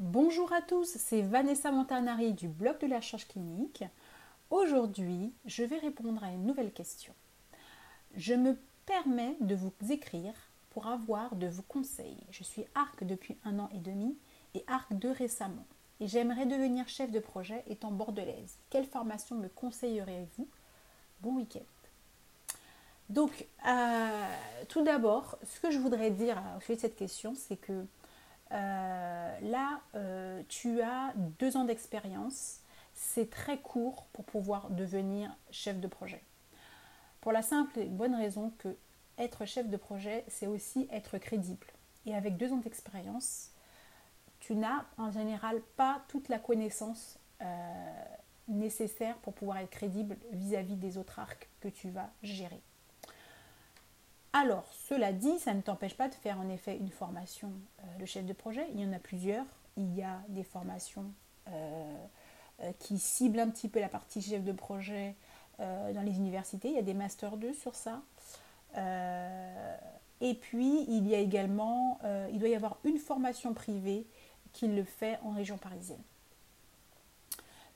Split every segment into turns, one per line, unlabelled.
Bonjour à tous, c'est Vanessa Montanari du blog de la recherche clinique. Aujourd'hui, je vais répondre à une nouvelle question. Je me permets de vous écrire pour avoir de vos conseils. Je suis ARC depuis un an et demi et ARC 2 récemment. Et j'aimerais devenir chef de projet étant bordelaise. Quelle formation me conseillerez-vous? Bon week-end. Donc, euh, tout d'abord, ce que je voudrais dire au sujet de cette question, c'est que là, euh, tu as deux ans d'expérience. C'est très court pour pouvoir devenir chef de projet. Pour la simple et bonne raison que être chef de projet, c'est aussi être crédible. Et avec deux ans d'expérience, tu n'as en général pas toute la connaissance euh, nécessaire pour pouvoir être crédible vis-à-vis -vis des autres arcs que tu vas gérer. Alors, cela dit, ça ne t'empêche pas de faire en effet une formation euh, de chef de projet. Il y en a plusieurs. Il y a des formations euh, euh, qui ciblent un petit peu la partie chef de projet dans les universités. Il y a des Master 2 sur ça. et puis, il y a également, il doit y avoir une formation privée qui le fait en région parisienne.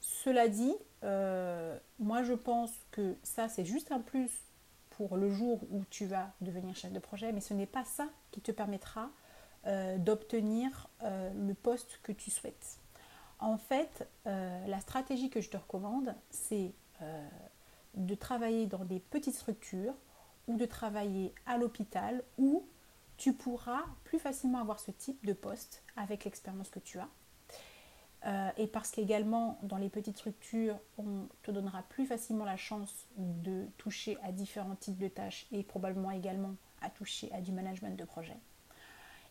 Cela dit, moi je pense que ça c'est juste un plus le jour où tu vas devenir chef de projet, mais ce n'est pas ça qui te permettra euh, d'obtenir euh, le poste que tu souhaites. En fait, euh, la stratégie que je te recommande, c'est de travailler dans des petites structures ou de travailler à l'hôpital où tu pourras plus facilement avoir ce type de poste avec l'expérience que tu as. Euh, et parce qu'également dans les petites structures, on te donnera plus facilement la chance de toucher à différents types de tâches et probablement également à toucher à du management de projet.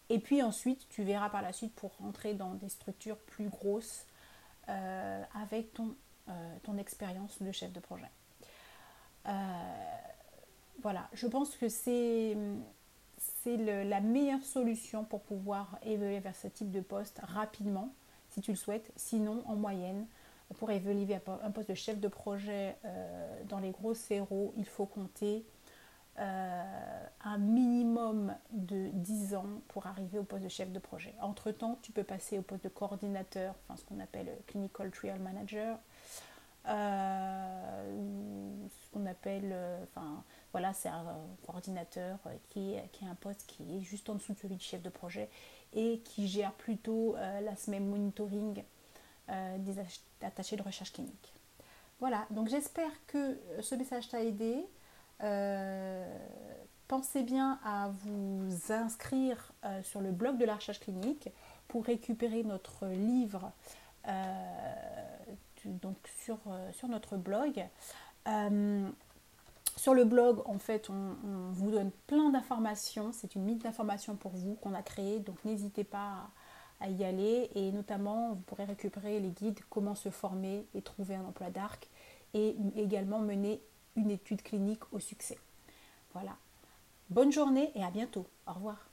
Et puis ensuite, tu verras par la suite pour rentrer dans des structures plus grosses euh, avec ton, euh, ton expérience de chef de projet. voilà, je pense que c'est c'est la meilleure solution pour pouvoir évoluer vers ce type de poste rapidement si tu le souhaites. Sinon, en moyenne, pour évoluer un poste de chef de projet euh, dans les gros CRO, il faut compter euh, un minimum de 10 ans pour arriver au poste de chef de projet. Entre-temps, tu peux passer au poste de coordinateur, enfin ce qu'on appelle Clinical Trial Manager, euh, appelle, enfin voilà, c'est un coordinateur qui, qui est un poste qui est juste en dessous de celui de chef de projet et qui gère plutôt euh, la semaine monitoring euh, des attachés de recherche clinique. Voilà, donc j'espère que euh, ce message t'a aidé. pensez bien à vous inscrire sur le blog de la recherche clinique pour récupérer notre livre donc sur notre blog. Sur le blog, en fait, on, vous donne plein d'informations. C'est une mine d'informations pour vous qu'on a créée, donc n'hésitez pas à, y aller. Et notamment, vous pourrez récupérer les guides comment se former et trouver un emploi d'arc et également mener une étude clinique au succès. Voilà. Bonne journée et à bientôt. Au revoir.